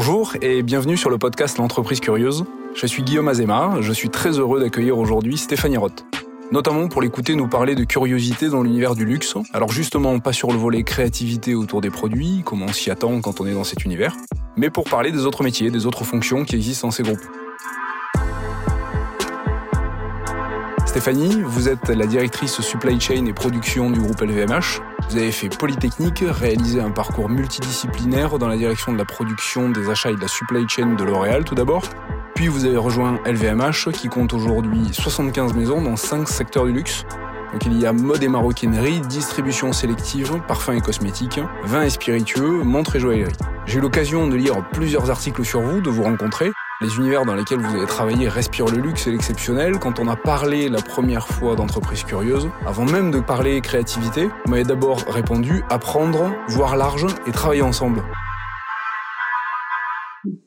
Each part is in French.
Bonjour et bienvenue sur le podcast L'entreprise curieuse. Je suis Guillaume Azema, je suis très heureux d'accueillir aujourd'hui Stéphanie Roth. Notamment pour l'écouter nous parler de curiosité dans l'univers du luxe. Alors justement, pas sur le volet créativité autour des produits, comment on s'y attend quand on est dans cet univers, mais pour parler des autres métiers, des autres fonctions qui existent dans ces groupes. Stéphanie, vous êtes la directrice supply chain et production du groupe LVMH. Vous avez fait Polytechnique, réalisé un parcours multidisciplinaire dans la direction de la production, des achats et de la supply chain de L'Oréal tout d'abord. Puis vous avez rejoint LVMH qui compte aujourd'hui 75 maisons dans 5 secteurs du luxe. Donc il y a mode et maroquinerie, distribution sélective, parfums et cosmétiques, vins et spiritueux, montres et joaillerie. J'ai eu l'occasion de lire plusieurs articles sur vous, de vous rencontrer. Les univers dans lesquels vous avez travaillé respirent le luxe et l'exceptionnel. Quand on a parlé la première fois d'entreprise curieuse, avant même de parler créativité, vous m'avez d'abord répondu apprendre, voir large et travailler ensemble.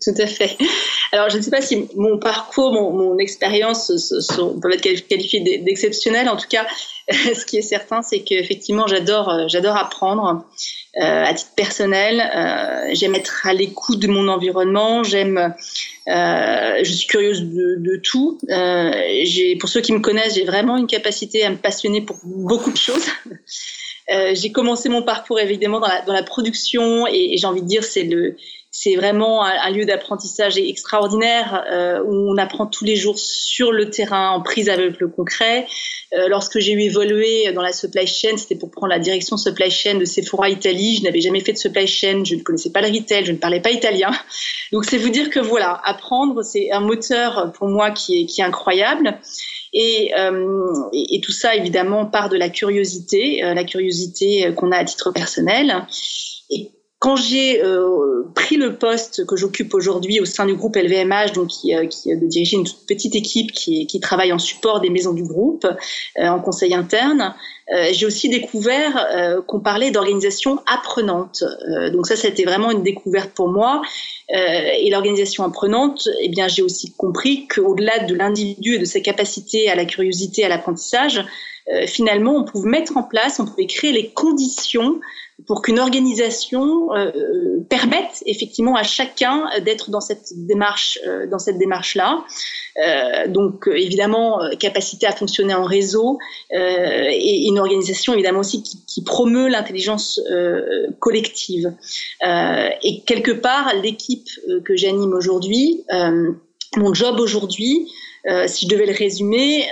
Tout à fait. Alors, je ne sais pas si mon parcours, mon, expérience peuvent être qualifiées d'exceptionnelles. En tout cas, ce qui est certain, c'est qu'effectivement, j'adore, euh, j'adore apprendre euh, à titre personnel. Euh, j'aime être à l'écoute de mon environnement. J'aime, je suis curieuse de, tout. pour ceux qui me connaissent, j'ai vraiment une capacité à me passionner pour beaucoup de choses. j'ai commencé mon parcours évidemment dans la, dans la production et j'ai envie de dire c'est le c'est vraiment un, lieu d'apprentissage extraordinaire euh, où on apprend tous les jours sur le terrain, en prise avec le concret. Euh, lorsque j'ai eu évolué dans la supply chain, c'était pour prendre la direction supply chain de Sephora Italie. Je n'avais jamais fait de supply chain, je ne connaissais pas le retail, je ne parlais pas italien. Donc c'est vous dire que voilà, apprendre, c'est un moteur pour moi qui est, qui est incroyable. Et, euh, et, tout ça, évidemment, part de la curiosité, euh, la curiosité qu'on a à titre personnel. Quand j'ai euh, pris le poste que j'occupe aujourd'hui au sein du groupe LVMH, donc qui, euh, qui de diriger une petite équipe qui, qui, travaille en support des maisons du groupe, euh, en conseil interne, euh, j'ai aussi découvert euh, qu'on parlait d'organisation apprenante. donc ça, c'était vraiment une découverte pour moi. et l'organisation apprenante, eh bien, j'ai aussi compris qu'au-delà de l'individu et de sa capacité à la curiosité, à l'apprentissage, finalement, on pouvait mettre en place, on pouvait créer les conditions pour qu'une organisation euh, permette effectivement à chacun d'être dans cette démarche, euh, dans cette démarche-là. Euh, donc évidemment capacité à fonctionner en réseau et une organisation évidemment aussi qui, qui promeut l'intelligence collective. et quelque part l'équipe que j'anime aujourd'hui, mon job aujourd'hui, si je devais le résumer,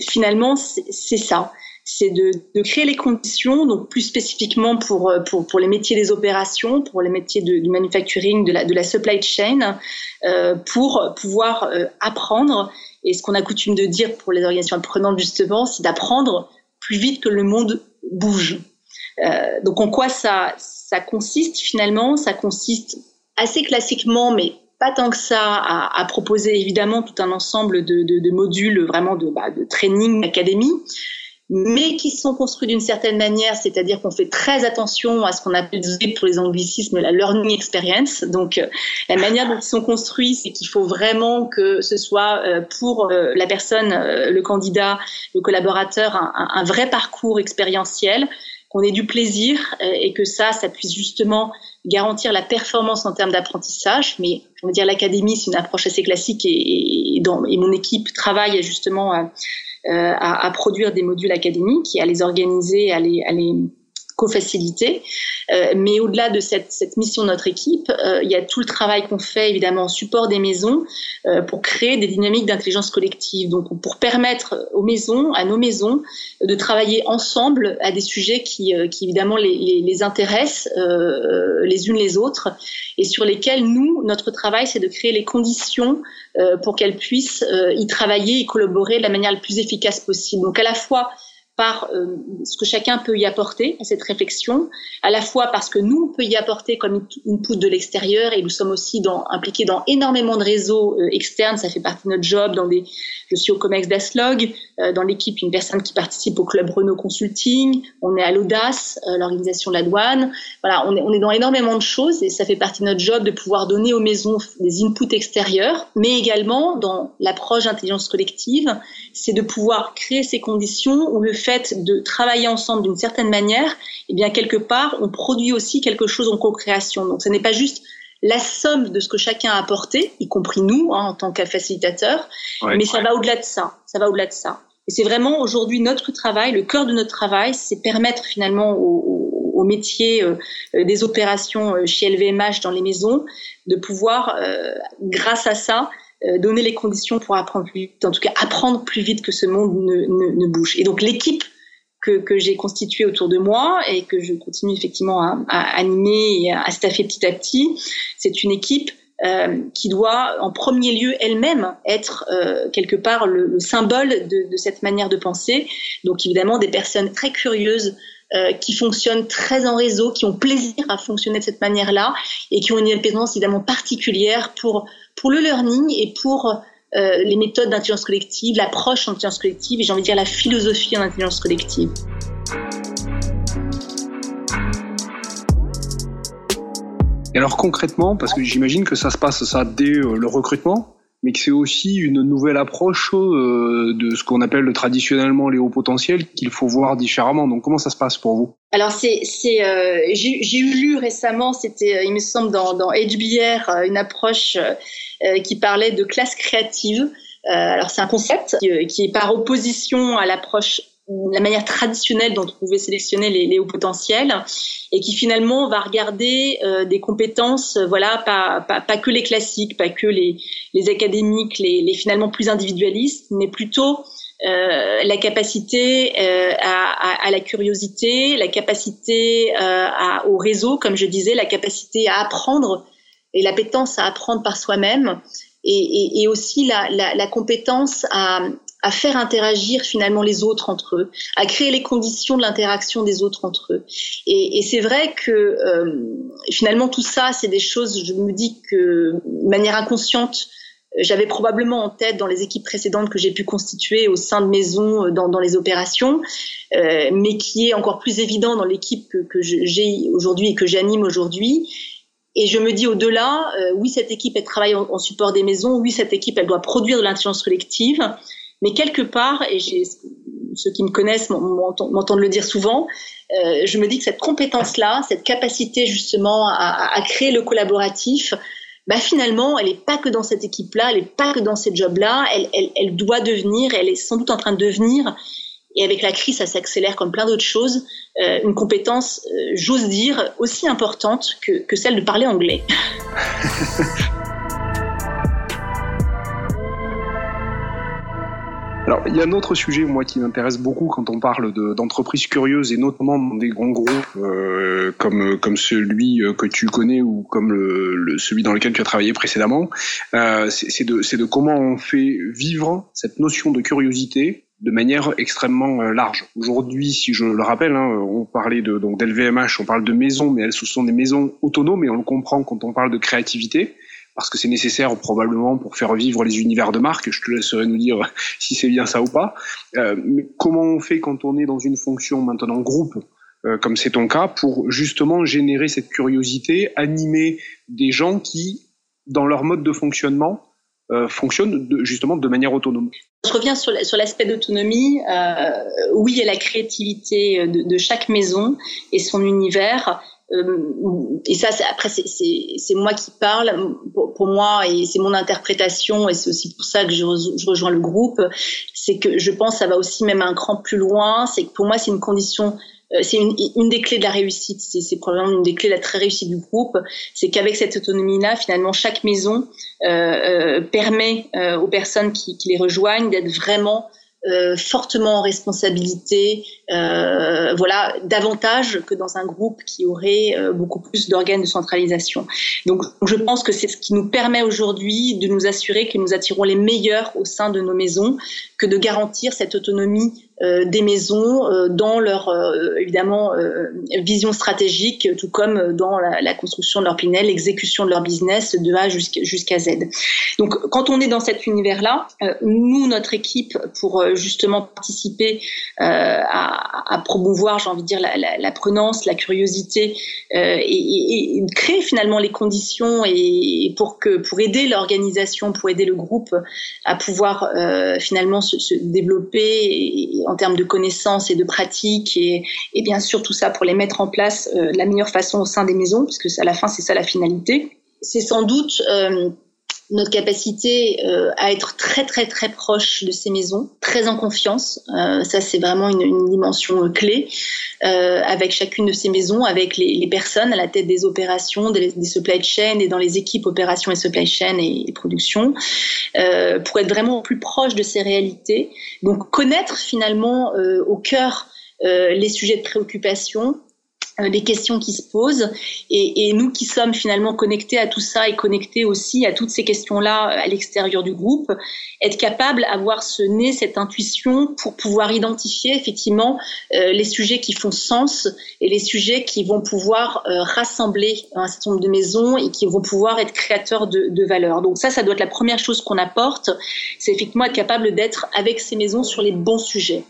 finalement c'est ça c'est de, créer les conditions, donc plus spécifiquement pour, euh, les métiers des opérations, pour les métiers du manufacturing, de la, supply chain, euh, pour pouvoir euh, apprendre. Et ce qu'on a coutume de dire pour les organisations apprenantes, justement, c'est d'apprendre plus vite que le monde bouge. Donc en quoi ça, consiste finalement? Ça consiste assez classiquement, mais pas tant que ça, à, proposer évidemment tout un ensemble de modules vraiment de, bah, de training, d'académie, mais qui sont construits d'une certaine manière, c'est-à-dire qu'on fait très attention à ce qu'on appelle pour les anglicismes la learning experience. Donc, euh, la manière dont ils sont construits, c'est qu'il faut vraiment que ce soit euh, pour euh, la personne, le candidat, le collaborateur, un, un vrai parcours expérientiel qu'on ait du plaisir et que ça, ça puisse justement garantir la performance en termes d'apprentissage. Mais je veux dire, l'académie, c'est une approche assez classique et, et, dans, et mon équipe travaille justement à, à, à, produire des modules académiques et à les organiser, à à les co-faciliter. Euh, mais au-delà de cette, cette, mission de notre équipe, euh, il y a tout le travail qu'on fait évidemment en support des maisons euh, pour créer des dynamiques d'intelligence collective. Donc pour permettre aux maisons, à nos maisons, de travailler ensemble à des sujets qui, qui évidemment les, les, les intéressent les unes les autres et sur lesquels nous, notre travail, c'est de créer les conditions pour qu'elles puissent y travailler et collaborer de la manière la plus efficace possible. Donc à la fois par euh, ce que chacun peut y apporter à cette réflexion, à la fois parce que nous, on peut y apporter comme input de l'extérieur et nous sommes aussi impliqués dans énormément de réseaux euh, externes, ça fait partie de notre job. Dans des, je suis au COMEX d'Aslog, euh, dans l'équipe, une personne qui participe au club Renault Consulting, on est à l'Audace, l'organisation de la douane. Voilà, on est, on est dans énormément de choses et ça fait partie de notre job de pouvoir donner aux maisons des inputs extérieurs, mais également dans l'approche d'intelligence collective, c'est de pouvoir créer ces conditions où le fait de travailler ensemble d'une certaine manière, eh bien quelque part, on produit aussi quelque chose en co-création. Donc ce n'est pas juste la somme de ce que chacun a apporté, y compris nous hein, en tant que facilitateurs, mais ça va au-delà de ça. Ça va au-delà de ça. Et c'est vraiment aujourd'hui notre travail, le cœur de notre travail, c'est permettre finalement au, au, métier euh, des opérations euh, chez LVMH dans les maisons de pouvoir, euh, grâce à ça, donner les conditions pour apprendre plus vite, en tout cas apprendre plus vite que ce monde ne, bouge. Et donc l'équipe que, que j'ai constituée autour de moi et que je continue effectivement à, animer et à staffer petit à petit, c'est une équipe euh, qui doit en premier lieu elle-même être euh, quelque part le, le symbole de, cette manière de penser. Donc évidemment des personnes très curieuses euh, qui fonctionnent très en réseau, qui ont plaisir à fonctionner de cette manière-là et qui ont une indépendance évidemment particulière pour, pour le learning et pour euh, les méthodes d'intelligence collective, l'approche en intelligence collective et j'ai envie de dire la philosophie en intelligence collective. Et alors concrètement, parce que j'imagine que ça se passe ça dès euh, le recrutement, mais que c'est aussi une nouvelle approche euh, de ce qu'on appelle traditionnellement les hauts potentiels qu'il faut voir différemment. Donc comment ça se passe pour vous? Alors c'est c'est euh, j'ai lu récemment, c'était il me semble dans dans HBR une approche qui parlait de classe créative. alors c'est un concept qui est par opposition à l'approche la manière traditionnelle dont on pouvait sélectionner les, les hauts potentiels et qui finalement va regarder euh, des compétences, euh, voilà, pas, pas, pas, que les classiques, pas que les, les académiques, les, les, finalement plus individualistes, mais plutôt euh, la capacité euh, à, à, à, la curiosité, la capacité euh, à, au réseau, comme je disais, la capacité à apprendre et l'appétence à apprendre par soi-même. Et, et, et, aussi la, la, la compétence à, à faire interagir finalement les autres entre eux, à créer les conditions de l'interaction des autres entre eux. Et, et c'est vrai que euh, finalement tout ça, c'est des choses, je me dis que de manière inconsciente, j'avais probablement en tête dans les équipes précédentes que j'ai pu constituer au sein de maisons dans, dans les opérations, euh, mais qui est encore plus évident dans l'équipe que, que j'ai aujourd'hui et que j'anime aujourd'hui. Et je me dis au-delà, euh, oui, cette équipe, elle travaille en, support des maisons, oui, cette équipe, elle doit produire de l'intelligence collective, mais quelque part, et ceux qui me connaissent m'entendent le dire souvent, euh, je me dis que cette compétence-là, cette capacité justement à, créer le collaboratif, bah finalement, elle n'est pas que dans cette équipe-là, elle n'est pas que dans ces jobs-là, elle, doit devenir, elle est sans doute en train de devenir, et avec la crise, ça s'accélère comme plein d'autres choses, euh, une compétence, euh, j'ose dire, aussi importante que, que celle de parler anglais. Alors, il y a un autre sujet, moi, qui m'intéresse beaucoup quand on parle d'entreprises curieuses et notamment des grands groupes euh, comme, comme celui euh, que tu connais ou comme le, le celui dans lequel tu as travaillé précédemment. Euh, C'est de, de comment on fait vivre cette notion de curiosité de manière extrêmement euh, large. Aujourd'hui, si je le rappelle, hein, on parlait de donc d'LVMH, on parle de maisons, mais elles sont des maisons autonomes et on le comprend quand on parle de créativité parce que c'est nécessaire probablement pour faire vivre les univers de marque. Je te laisserai nous dire si c'est bien ça ou pas. Euh, mais comment on fait quand on est dans une fonction maintenant groupe, euh, comme c'est ton cas, pour justement générer cette curiosité, animer des gens qui, dans leur mode de fonctionnement, euh, fonctionnent justement de manière autonome? Je reviens sur l'aspect d'autonomie. Euh, oui, a la créativité de, chaque maison et son univers. Euh, et ça, après, c'est moi qui parle pour, moi et c'est mon interprétation et c'est aussi pour ça que je, je rejoins le groupe. C'est que je pense que ça va aussi même un cran plus loin. C'est que pour moi, c'est une condition euh, c'est une, une, des clés de la réussite. C'est probablement une des clés de la très réussite du groupe. C'est qu'avec cette autonomie-là, finalement, chaque maison euh, euh, permet euh, aux personnes qui, qui les rejoignent d'être vraiment euh, fortement en responsabilité, euh, voilà, davantage que dans un groupe qui aurait euh, beaucoup plus d'organes de centralisation. Donc, je pense que c'est ce qui nous permet aujourd'hui de nous assurer que nous attirons les meilleurs au sein de nos maisons, de garantir cette autonomie euh, des maisons euh, dans leur euh, évidemment vision stratégique, tout comme dans la, construction de leur Pinel, l'exécution de leur business de A jusqu'à Z. Donc, quand on est dans cet univers-là, nous, notre équipe, pour justement participer à, promouvoir, j'ai envie de dire, la, la, prenance, la curiosité, et, créer finalement les conditions et, pour que pour aider l'organisation, pour aider le groupe à pouvoir finalement se, se développer et, en termes de connaissances et de pratiques et, et, bien sûr tout ça pour les mettre en place euh, de la meilleure façon au sein des maisons, puisque à la fin c'est ça la finalité. c'est sans doute notre capacité euh, à être très très très proche de ces maisons, très en confiance. Euh, ça c'est vraiment une, dimension clé euh, avec chacune de ces maisons, avec les, personnes à la tête des opérations, des, supply chain et dans les équipes opérations et supply chain et, et production, pour être vraiment plus proche de ces réalités. Donc connaître finalement au cœur les sujets de préoccupation, les questions qui se posent et, nous qui sommes finalement connectés à tout ça et connectés aussi à toutes ces questions-là à l'extérieur du groupe, être capable d'avoir ce nez, cette intuition pour pouvoir identifier effectivement euh, les sujets qui font sens et les sujets qui vont pouvoir euh, rassembler un certain nombre de maisons et qui vont pouvoir être créateurs de, de valeur. Donc ça, ça doit être la première chose qu'on apporte, c'est effectivement être capable d'être avec ces maisons sur les bons sujets.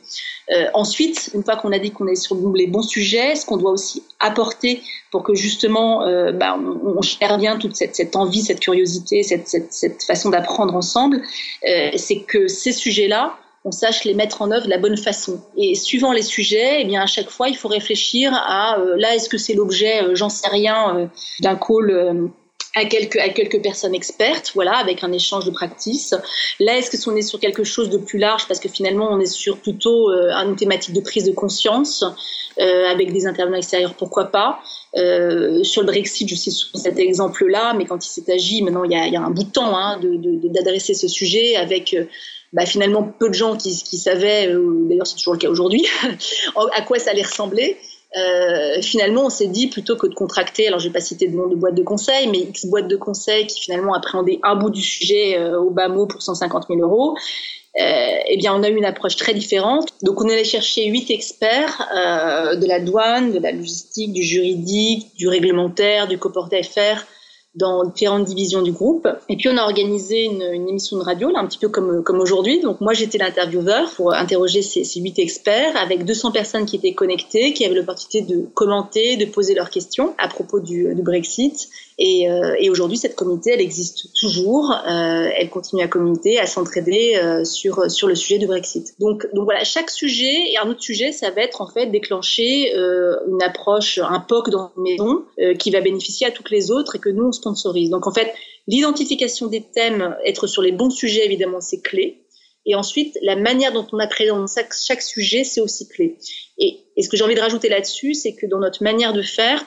Euh, ensuite, une fois qu'on a dit qu'on est sur les bons sujets, ce qu'on doit aussi apporter pour que justement euh, bah, on, on, gère bien toute cette, envie, cette curiosité, cette, façon d'apprendre ensemble, euh, c'est que ces sujets-là, on sache les mettre en œuvre de la bonne façon. Et suivant les sujets, eh bien à chaque fois, il faut réfléchir à euh, là, est-ce que c'est l'objet, j'en sais rien, d'un call à quelques, à quelques personnes expertes, voilà, avec un échange de practice. Là, est-ce que on est sur quelque chose de plus large parce que finalement on est sur plutôt euh, une thématique de prise de conscience euh, avec des intervenants extérieurs, pourquoi pas. Euh, sur le Brexit, je sais sur cet exemple-là, mais quand il s'est agi, maintenant il y a, il y a un bout de temps hein, d'adresser de, ce sujet avec euh, bah, finalement peu de gens qui, qui savaient, euh, d'ailleurs c'est toujours le cas aujourd'hui, à quoi ça allait ressembler. Euh, finalement, on s'est dit plutôt que de contracter, alors je vais pas citer de nom de boîte de conseil, mais X boîte de conseil qui finalement appréhendait un bout du sujet euh, au bas mot pour 150 000 euros. Euh, eh bien, on a eu une approche très différente. Donc, on allait chercher huit experts euh, de la douane, de la logistique, du juridique, du réglementaire, du coporté FR, dans différentes divisions du groupe. Et puis on a organisé une, une émission de radio, là, un petit peu comme, comme aujourd'hui. Donc moi j'étais l'intervieweur pour interroger ces, huit experts avec 200 personnes qui étaient connectées, qui avaient l'opportunité de commenter, de poser leurs questions à propos du, du Brexit. Et, euh, et aujourd'hui, cette communauté, elle existe toujours. Euh, elle continue à communiquer, à s'entraider euh, sur sur le sujet du Brexit. Donc donc voilà, chaque sujet et un autre sujet, ça va être en fait déclencher euh, une approche, un POC dans une maison euh, qui va bénéficier à toutes les autres et que nous on sponsorise. Donc en fait, l'identification des thèmes, être sur les bons sujets, évidemment, c'est clé. Et ensuite, la manière dont on appréhende chaque, chaque sujet, c'est aussi clé. Et, et ce que j'ai envie de rajouter là-dessus, c'est que dans notre manière de faire,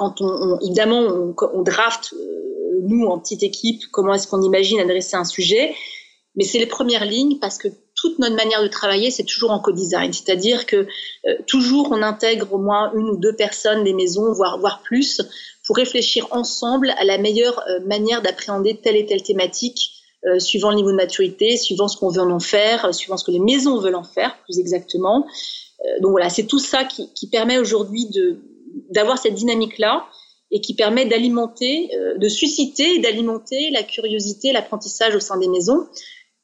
quand on, évidemment on, draft euh, nous en petite équipe comment est-ce qu'on imagine adresser un sujet. Mais c'est les premières lignes parce que toute notre manière de travailler c'est toujours en co-design. C'est-à-dire que euh, toujours on intègre au moins une ou deux personnes des maisons voire voire plus pour réfléchir ensemble à la meilleure euh, manière d'appréhender telle et telle thématique suivant le niveau de maturité suivant ce qu'on veut en faire suivant ce que les maisons veulent en faire plus exactement. Donc voilà c'est tout ça qui permet aujourd'hui de d'avoir cette dynamique-là et qui permet d'alimenter, euh, de susciter et d'alimenter la curiosité, l'apprentissage au sein des maisons.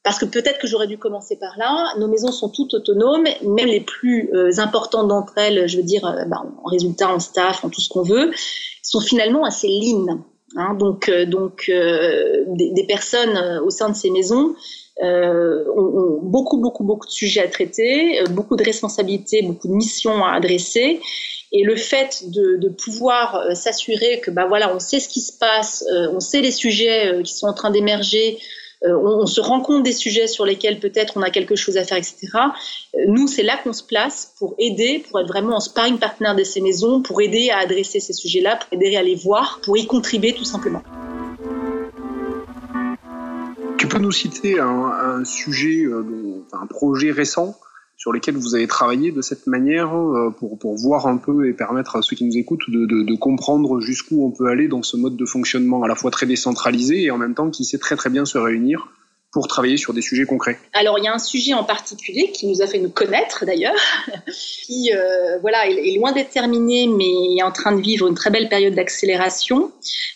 Parce que peut-être que j'aurais dû commencer par là. Nos maisons sont toutes autonomes, même les plus euh, importantes d'entre elles, je veux dire, euh, bah, en résultat, en staff, en tout ce qu'on veut, sont finalement assez lean. Hein, donc, donc des, personnes au sein de ces maisons euh, ont, beaucoup, beaucoup, beaucoup de sujets à traiter, beaucoup de responsabilités, beaucoup de missions à adresser. Et le fait de, pouvoir euh, s'assurer que bah voilà, on sait ce qui se passe, euh, on sait les sujets euh, qui sont en train d'émerger, on, on, se rend compte des sujets sur lesquels peut-être on a quelque chose à faire, etc. Nous, c'est là qu'on se place pour aider, pour être vraiment en sparring partenaire de ces maisons, pour aider à adresser ces sujets-là, pour aider à les voir, pour y contribuer tout simplement. Tu peux nous citer un, sujet, un projet récent sur lesquels vous avez travaillé de cette manière euh, pour, pour voir un peu et permettre à ceux qui nous écoutent de, de, de comprendre jusqu'où on peut aller dans ce mode de fonctionnement à la fois très décentralisé et en même temps qui sait très très bien se réunir travailler sur des sujets concrets Alors, il y a un sujet en particulier qui nous a fait nous connaître d'ailleurs, qui euh, voilà, est, loin d'être terminé, mais est en train de vivre une très belle période d'accélération.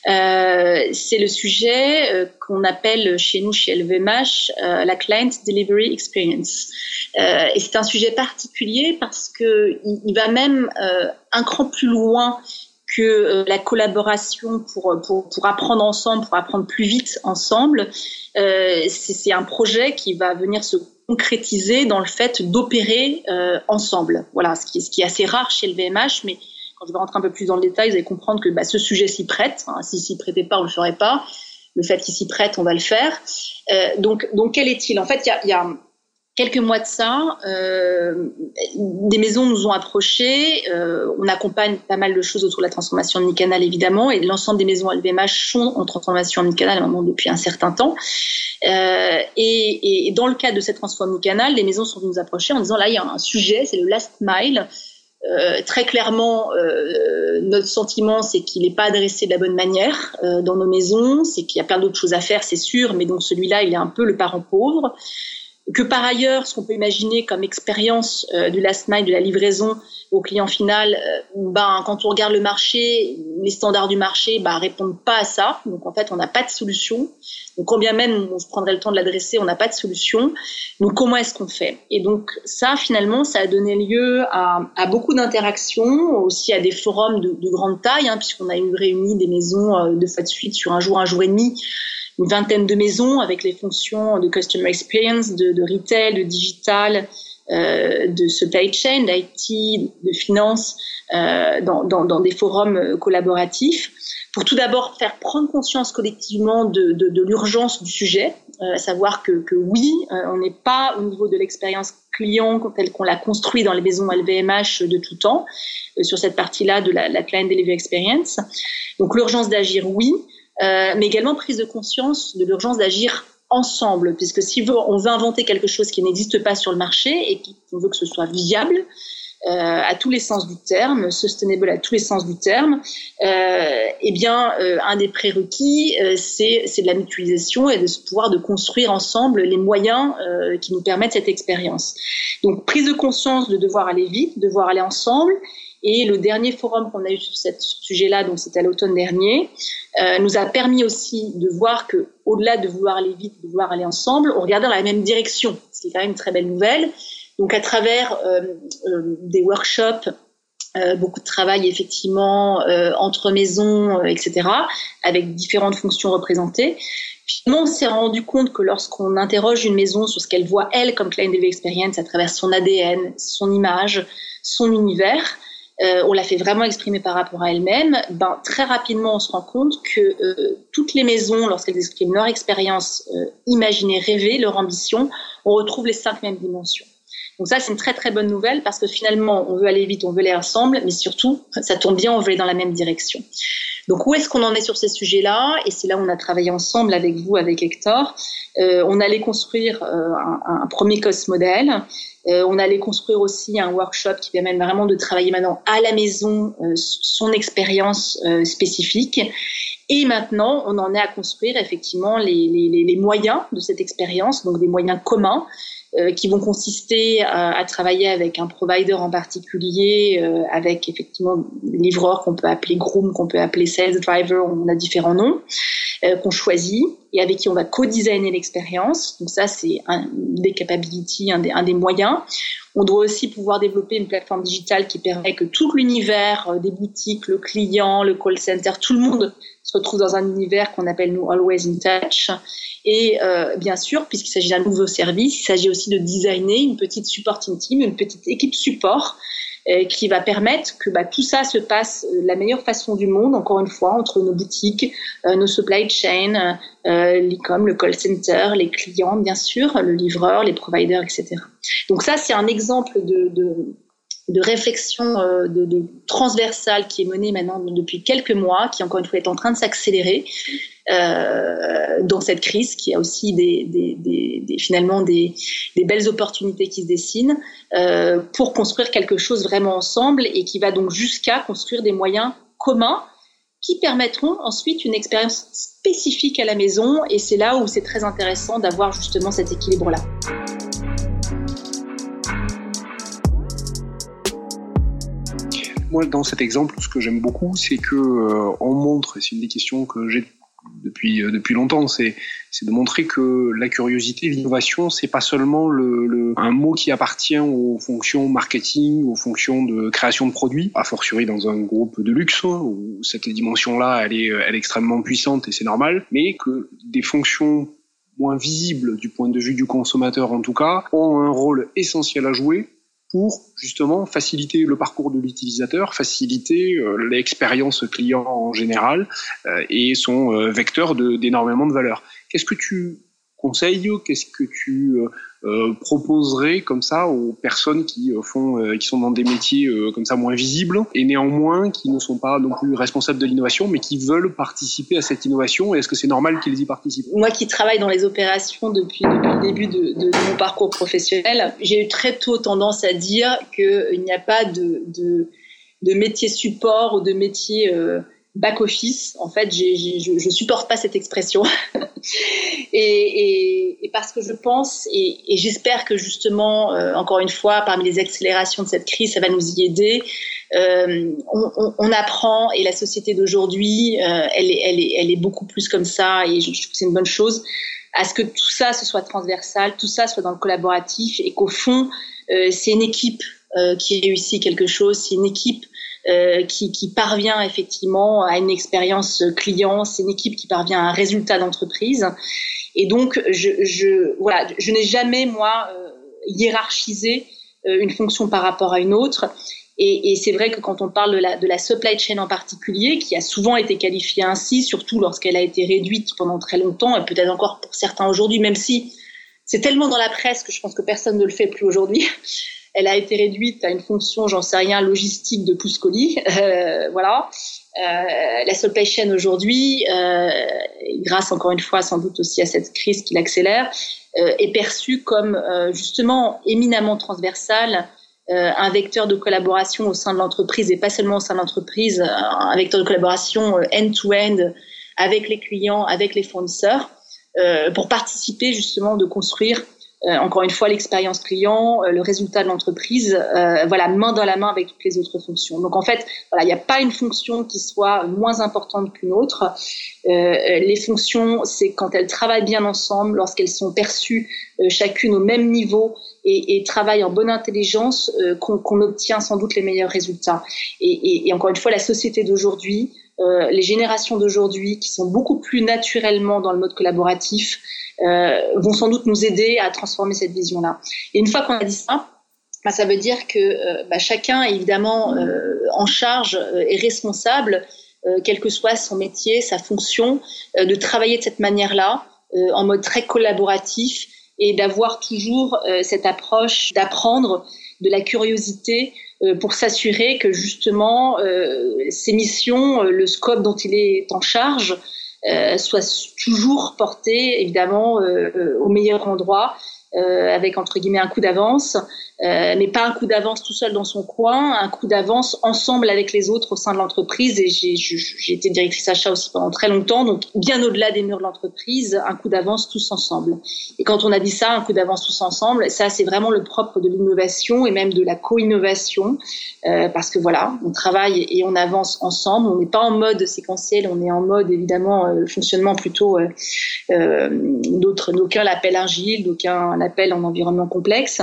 Euh, c'est le sujet euh, qu'on appelle chez nous, chez LVMH, euh, la Client Delivery Experience. Et c'est un sujet particulier parce que il, il va même un cran plus loin que euh, la collaboration pour, pour, pour apprendre ensemble, pour apprendre plus vite ensemble, euh, c'est un projet qui va venir se concrétiser dans le fait d'opérer euh, ensemble. Voilà, ce qui, ce qui est assez rare chez le VMH, mais Quand je vais rentrer un peu plus dans le détail, vous allez comprendre que bah, ce sujet s'y prête. Hein. S'il s'y prêtait pas, on le ferait pas. Le fait qu'il s'y prête, on va le faire. Euh, donc, donc, quel est-il? En fait, il y a, y a quelques mois de ça, euh, des maisons nous ont approchés. Euh, on accompagne pas mal de choses autour de la transformation omnicanal, évidemment, et l'ensemble des maisons LVMH sont en transformation omnicanal depuis un certain temps. Euh, et, dans le cadre de cette transformation omnicanal, les maisons sont venues nous approcher en disant là, il y a un sujet, c'est le last mile. Très clairement, notre sentiment, c'est qu'il n'est pas adressé de la bonne manière dans nos maisons. C'est qu'il y a plein d'autres choses à faire, c'est sûr, mais donc celui-là, il est un peu le parent pauvre que par ailleurs, ce qu'on peut imaginer comme expérience euh, du last mile, de la livraison au client final, euh, ben, quand on regarde le marché, les standards du marché ben, répondent pas à ça. Donc en fait, on n'a pas de solution. Donc combien même on se prendrait le temps de l'adresser, on n'a pas de solution. Donc comment est-ce qu'on fait? Et donc ça, finalement, ça a donné lieu à, beaucoup d'interactions, aussi à des forums de, de grande taille, hein, puisqu'on a eu réuni des maisons euh, de fois de suite sur un jour, un jour et demi une vingtaine de maisons avec les fonctions de customer experience, de, retail, de digital, euh, de supply chain, d'IT, de finance, euh, dans, dans, dans, des forums collaboratifs, pour tout d'abord faire prendre conscience collectivement de, de, de l'urgence du sujet, euh, à savoir que, que oui, euh, on n'est pas au niveau de l'expérience client telle qu'on l'a construit dans les maisons LVMH de tout temps, euh, sur cette partie-là de la, la Client Delivery Experience. Donc l'urgence d'agir, oui, euh, mais également prise de conscience de l'urgence d'agir ensemble, puisque si on veut inventer quelque chose qui n'existe pas sur le marché et qu'on veut que ce soit viable, euh, à tous les sens du terme, sustainable à tous les sens du terme, euh, eh bien, un des prérequis, c'est de la mutualisation et de ce pouvoir de construire ensemble les moyens qui nous permettent cette expérience. Donc, prise de conscience de devoir aller vite, devoir aller ensemble, et le dernier forum qu'on a eu sur ce sujet-là, donc c'était à l'automne dernier, euh, nous a permis aussi de voir que, au-delà de vouloir aller vite, de vouloir aller ensemble, on regardait dans la même direction, ce qui est quand même une très belle nouvelle. Donc à travers euh, euh, des workshops, euh, beaucoup de travail effectivement euh, entre maisons, euh, etc., avec différentes fonctions représentées. Finalement, on s'est rendu compte que lorsqu'on interroge une maison sur ce qu'elle voit elle comme client DV experience à travers son ADN, son image, son univers, euh, on l'a fait vraiment exprimer par rapport à elle-même, ben, très rapidement on se rend compte que euh, toutes les maisons, lorsqu'elles expriment leur expérience euh, imaginée, rêvée, leur ambition, on retrouve les cinq mêmes dimensions. Donc ça, c'est une très très bonne nouvelle parce que finalement, on veut aller vite, on veut aller ensemble, mais surtout, ça tombe bien, on veut aller dans la même direction. Donc où est-ce qu'on en est sur ces sujets-là? Et c'est là où on a travaillé ensemble avec vous, avec Hector. Euh, on allait construire euh, un, premier COS modèle. Euh, on allait construire aussi un workshop qui permet vraiment de travailler maintenant à la maison son expérience spécifique. Et maintenant, on en est à construire effectivement les, les, moyens de cette expérience, donc des moyens communs qui vont consister à, à, travailler avec un provider en particulier, euh, avec effectivement livreur qu'on peut appeler groom, qu'on peut appeler sales driver, on a différents noms euh, qu'on choisit et avec qui on va co-designer l'expérience. Donc ça, c'est un des capabilities, un des, moyens. On doit aussi pouvoir développer une plateforme digitale qui permet que tout l'univers euh, des boutiques, le client, le call center, tout le monde se retrouve dans un univers qu'on appelle nous Always in Touch. Et euh, bien sûr, puisqu'il s'agit d'un nouveau service, il s'agit aussi de designer une petite support team, une petite équipe support qui va permettre que bah, tout ça se passe de la meilleure façon du monde, encore une fois, entre nos boutiques, euh, nos supply chains, euh, l'e-com, le call center, les clients, bien sûr, le livreur, les providers, etc. Donc ça, c'est un exemple de, réflexion euh, de, transversale qui est menée maintenant depuis quelques mois, qui encore une fois est en train de s'accélérer euh, dans cette crise, qui a aussi finalement des, belles opportunités qui se dessinent euh, pour construire quelque chose vraiment ensemble et qui va donc jusqu'à construire des moyens communs qui permettront ensuite une expérience spécifique à la maison et c'est là où c'est très intéressant d'avoir justement cet équilibre-là. moi, dans cet exemple, ce que j'aime beaucoup, c'est que euh, on montre, et c'est une des questions que j'ai depuis euh, depuis longtemps, c'est de montrer que la curiosité, l'innovation, c'est pas seulement le, le, un mot qui appartient aux fonctions marketing, aux fonctions de création de produits, a fortiori dans un groupe de luxe où cette dimension-là, elle est elle est extrêmement puissante et c'est normal, mais que des fonctions moins visibles du point de vue du consommateur en tout cas, ont un rôle essentiel à jouer pour justement faciliter le parcours de l'utilisateur, faciliter l'expérience client en général et son vecteur d'énormément de, de valeur. Qu'est-ce que tu conseils Qu'est-ce que tu euh, euh, proposerais comme ça aux personnes qui euh, font, qui sont dans des métiers comme ça moins visibles et néanmoins qui ne sont pas non plus responsables de l'innovation, mais qui veulent participer à cette innovation Est-ce que c'est normal qu'ils y participent? Moi, qui travaille dans les opérations depuis, le début de, mon parcours professionnel, j'ai eu très tôt tendance à dire qu'il n'y a pas de, de, métier support ou de métier back office. En fait, je, je supporte pas cette expression. et, parce que je pense et, j'espère que justement, euh, encore une fois, parmi les accélérations de cette crise, ça va nous y aider. Euh, on, apprend et la société d'aujourd'hui, euh, elle, est, elle, est, elle est beaucoup plus comme ça et je, je trouve que c'est une bonne chose à ce que tout ça ce soit transversal, tout ça soit dans le collaboratif et qu'au fond, c'est une équipe qui réussit quelque chose, c'est une équipe euh, qui, qui, parvient effectivement à une expérience client, c'est une équipe qui parvient à un résultat d'entreprise. Et donc, je, je voilà, je n'ai jamais moi euh, hiérarchisé euh, une fonction par rapport à une autre. Et, et c'est vrai que quand on parle de la, de la supply chain en particulier, qui a souvent été qualifiée ainsi, surtout lorsqu'elle a été réduite pendant très longtemps, et peut-être encore pour certains aujourd'hui, même si c'est tellement dans la presse que je pense que personne ne le fait plus aujourd'hui. Elle a été réduite à une fonction, j'en sais rien, logistique de pouce-colis. Euh, voilà. Euh, la supply chain aujourd'hui, euh, grâce encore une fois sans doute aussi à cette crise qui l'accélère, euh, est perçue comme euh, justement éminemment transversale, euh, un vecteur de collaboration au sein de l'entreprise et pas seulement au sein de l'entreprise, un vecteur de collaboration end-to-end -end avec les clients, avec les fournisseurs, pour participer justement de construire euh, encore une fois, l'expérience client, euh, le résultat de l'entreprise, euh, voilà, main dans la main avec toutes les autres fonctions. Donc en fait, voilà, il n'y a pas une fonction qui soit moins importante qu'une autre. les fonctions, c'est quand elles travaillent bien ensemble, lorsqu'elles sont perçues chacune au même niveau et, et travaillent en bonne intelligence, qu'on obtient sans doute les meilleurs résultats. Et, et, et encore une fois, la société d'aujourd'hui, les générations d'aujourd'hui, qui sont beaucoup plus naturellement dans le mode collaboratif, euh, vont sans doute nous aider à transformer cette vision-là. Et une fois qu'on a dit ça, bah, ça veut dire que euh, bah, chacun est évidemment euh, en charge et responsable, quel que soit son métier, sa fonction, de travailler de cette manière-là, en mode très collaboratif et d'avoir toujours cette approche d'apprendre, de la curiosité, pour s'assurer que justement ces missions, le scope dont il est en charge, euh, soit toujours porté évidemment euh, euh, au meilleur endroit, avec entre guillemets un coup d'avance, euh, mais pas un coup d'avance tout seul dans son coin, un coup d'avance ensemble avec les autres au sein de l'entreprise. Et j'ai été directrice achat aussi pendant très longtemps, donc bien au-delà des murs de l'entreprise, un coup d'avance tous ensemble. Et quand on a dit ça, un coup d'avance tous ensemble, ça c'est vraiment le propre de l'innovation et même de la co-innovation, euh, parce que voilà, on travaille et on avance ensemble. On n'est pas en mode séquentiel, on est en mode évidemment euh, fonctionnement plutôt euh, euh d'autres, d'aucuns l'appellent agile, d'aucuns l'appellent en environnement complexe.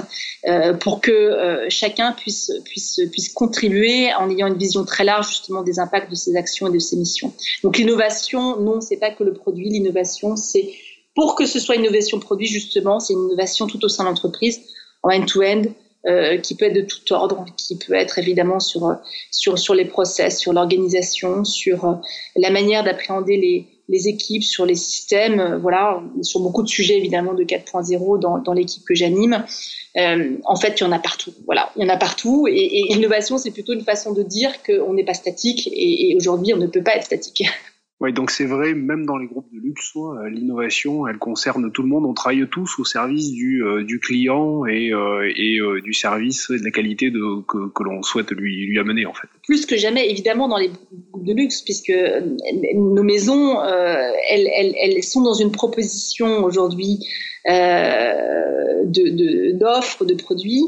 Euh, pour que euh, chacun puisse, puisse, puisse contribuer en ayant une vision très large justement des impacts de ses actions et de ses missions. Donc l'innovation, non, c'est pas que le produit. L'innovation, c'est pour que ce soit une innovation produit justement, c'est une innovation tout au sein de l'entreprise, en end-to-end, euh, qui peut être de tout ordre, qui peut être évidemment sur, sur, sur les process, sur l'organisation, sur la manière d'appréhender les, les équipes, sur les systèmes, euh, voilà, sur beaucoup de sujets évidemment de 4.0 dans, dans l'équipe que j'anime. Euh, en fait, il y en a partout. Voilà, il y en a partout. Et, et l'innovation, c'est plutôt une façon de dire qu'on n'est pas statique. Et, et aujourd'hui, on ne peut pas être statique. Oui, donc c'est vrai, même dans les groupes de luxe, euh, l'innovation, elle concerne tout le monde. On travaille tous au service du, euh, du client et, euh, et du service et de la qualité de, que, que l'on souhaite lui, lui amener, en fait. Plus que jamais, évidemment, dans les groupes de luxe, puisque nos maisons, elles, elles, elles, sont dans une proposition aujourd'hui d'offres, de, de, produits.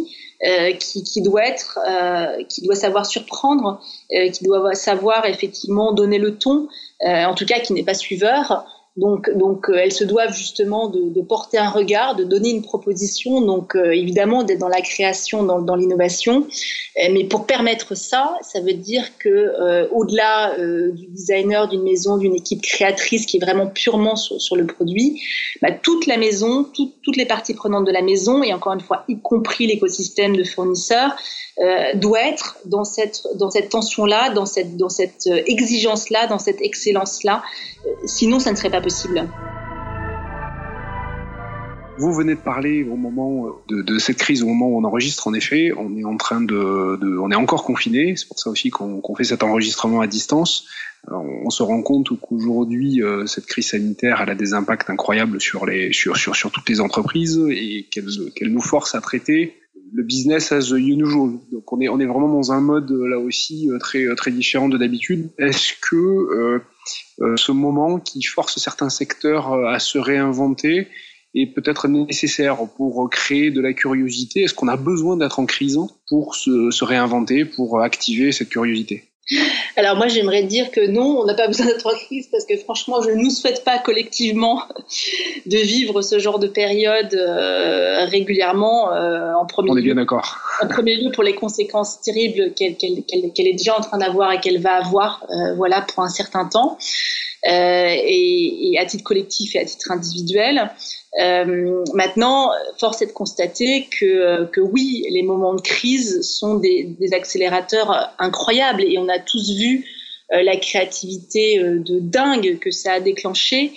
Euh, qui, qui, doit être, euh, qui doit savoir surprendre, euh, qui doit savoir effectivement donner le ton, en tout cas qui n'est pas suiveur, Donc, donc elles se doivent justement de, porter un regard, de donner une proposition, donc évidemment d'être dans la création, dans, l'innovation. mais pour permettre ça, ça veut dire que au-delà du designer d'une maison, d'une équipe créatrice qui est vraiment purement sur, sur le produit, bah, toute la maison, toutes les parties prenantes de la maison, et encore une fois, y compris l'écosystème de fournisseurs, euh, doit être dans cette, dans cette tension-là, dans cette, dans cette euh, exigence-là, dans cette excellence-là. Euh, sinon, ça ne serait pas possible. Vous venez de parler au moment de, de, cette crise, au moment où on enregistre. En effet, on est en train de, de on est encore confiné. C'est pour ça aussi qu'on fait cet enregistrement à distance. on se rend compte qu'aujourd'hui, cette crise sanitaire, elle a des impacts incroyables sur les, sur, sur, sur toutes les entreprises et qu'elle nous force à traiter le business as usual. Donc on est on est vraiment dans un mode là aussi euh, très euh, très différent de d'habitude. Est-ce que euh, ce moment qui force certains secteurs à se réinventer est peut-être nécessaire pour créer de la curiosité? Est-ce qu'on a besoin d'être en crise pour se réinventer, pour activer cette curiosité? Alors moi j'aimerais dire que non, on n'a pas besoin d'être en crise parce que franchement je ne nous souhaite pas collectivement de vivre ce genre de période euh, régulièrement euh, en premier on est bien d'accord. En premier lieu pour les conséquences terribles qu'elle est déjà en train d'avoir et qu'elle va avoir euh, voilà pour un certain temps et, et, à titre collectif et à titre individuel. Euh, maintenant, force est de constater que, euh, que oui, les moments de crise sont des, des accélérateurs incroyables et on a tous vu euh, la créativité euh, de dingue que ça a déclenché.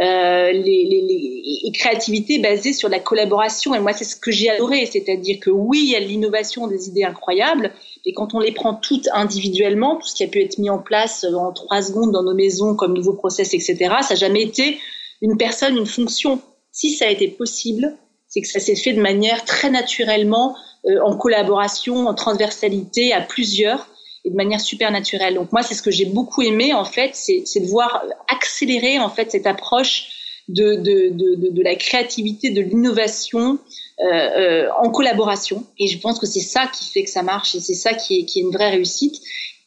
Euh, les, les, les, créativités basées sur la collaboration. Et moi, c'est ce que j'ai adoré, c'est-à-dire que oui, il y a l'innovation, des idées incroyables, et quand on les prend toutes individuellement, tout ce qui a pu être mis en place en trois secondes dans nos maisons comme nouveau process, etc., ça n'a jamais été une personne, une fonction si ça a été possible, c'est que ça s'est fait de manière très naturellement, euh, en collaboration, en transversalité, à plusieurs et de manière super naturelle. Donc moi, c'est ce que j'ai beaucoup aimé en fait, c'est de voir accélérer en fait cette approche de, de, de, de la créativité, de l'innovation euh, euh, en collaboration. Et je pense que c'est ça qui fait que ça marche et c'est ça qui est, qui est une vraie réussite.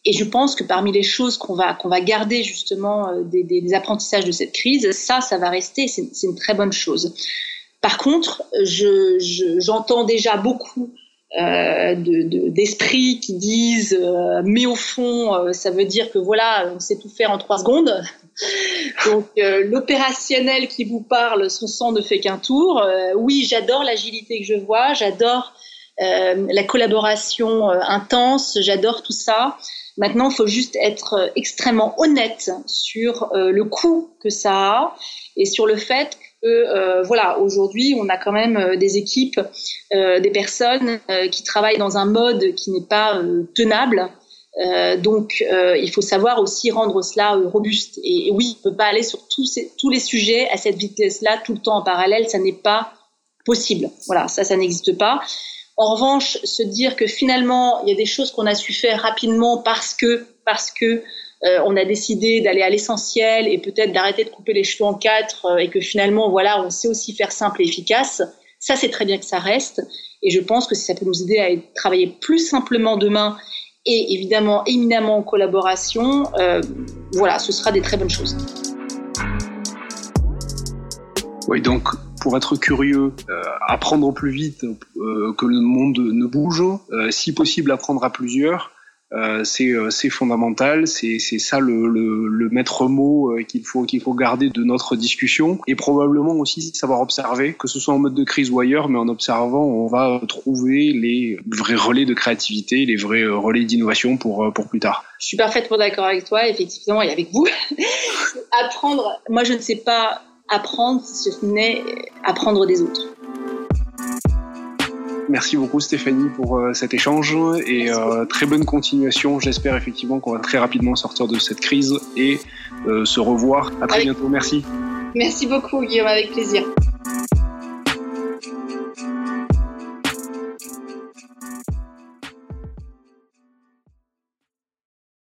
Et je pense que parmi les choses qu'on va, qu'on va garder justement euh, des, apprentissages de cette crise, ça, ça va rester, c'est une très bonne chose. Par contre, j'entends je, déjà beaucoup euh, d'esprits de, qui disent euh, mais au fond, ça veut dire que voilà, on sait tout faire en trois secondes. Donc l'opérationnel qui vous parle, son sang ne fait qu'un tour. oui, j'adore l'agilité que je vois, j'adore la collaboration intense, j'adore tout ça. Maintenant, il faut juste être euh, extrêmement honnête sur euh, le coût que ça a et sur le fait que, euh, voilà, aujourd'hui, on a quand même des équipes, des personnes qui travaillent dans un mode qui n'est pas tenable. donc, il faut savoir aussi rendre cela robuste. Et, oui, on ne peut pas aller sur tous les sujets à cette vitesse-là tout le temps en parallèle. Ça n'est pas possible. Voilà, ça, ça n'existe pas. En revanche, se dire que finalement, il y a des choses qu'on a su faire rapidement parce que, parce que euh, on a décidé d'aller à l'essentiel et peut-être d'arrêter de couper les cheveux en quatre euh, et que finalement, on sait aussi faire simple et efficace. Ça, c'est très bien que ça reste. Et je pense que si ça peut nous aider à travailler plus simplement demain et évidemment éminemment en collaboration, euh, voilà, ce sera des très bonnes choses. Oui, donc pour être curieux, euh, apprendre plus vite euh, que le monde ne bouge, euh, si possible apprendre à plusieurs, c'est fondamental, c'est ça le, le, le, maître mot qu'il faut, qu'il faut garder de notre discussion, et probablement aussi savoir observer, que ce soit en mode de crise ou ailleurs, mais en observant, on va trouver les vrais relais de créativité, les vrais relais d'innovation pour, pour plus tard. Je suis parfaitement d'accord avec toi, effectivement, et avec vous. apprendre, moi je ne sais pas apprendre, ce n'est apprendre des autres. Merci beaucoup Stéphanie pour euh, cet échange et euh, très bonne continuation. J'espère effectivement qu'on va très rapidement sortir de cette crise et euh, se revoir. À très bientôt. Merci. Merci beaucoup Guillaume, avec plaisir.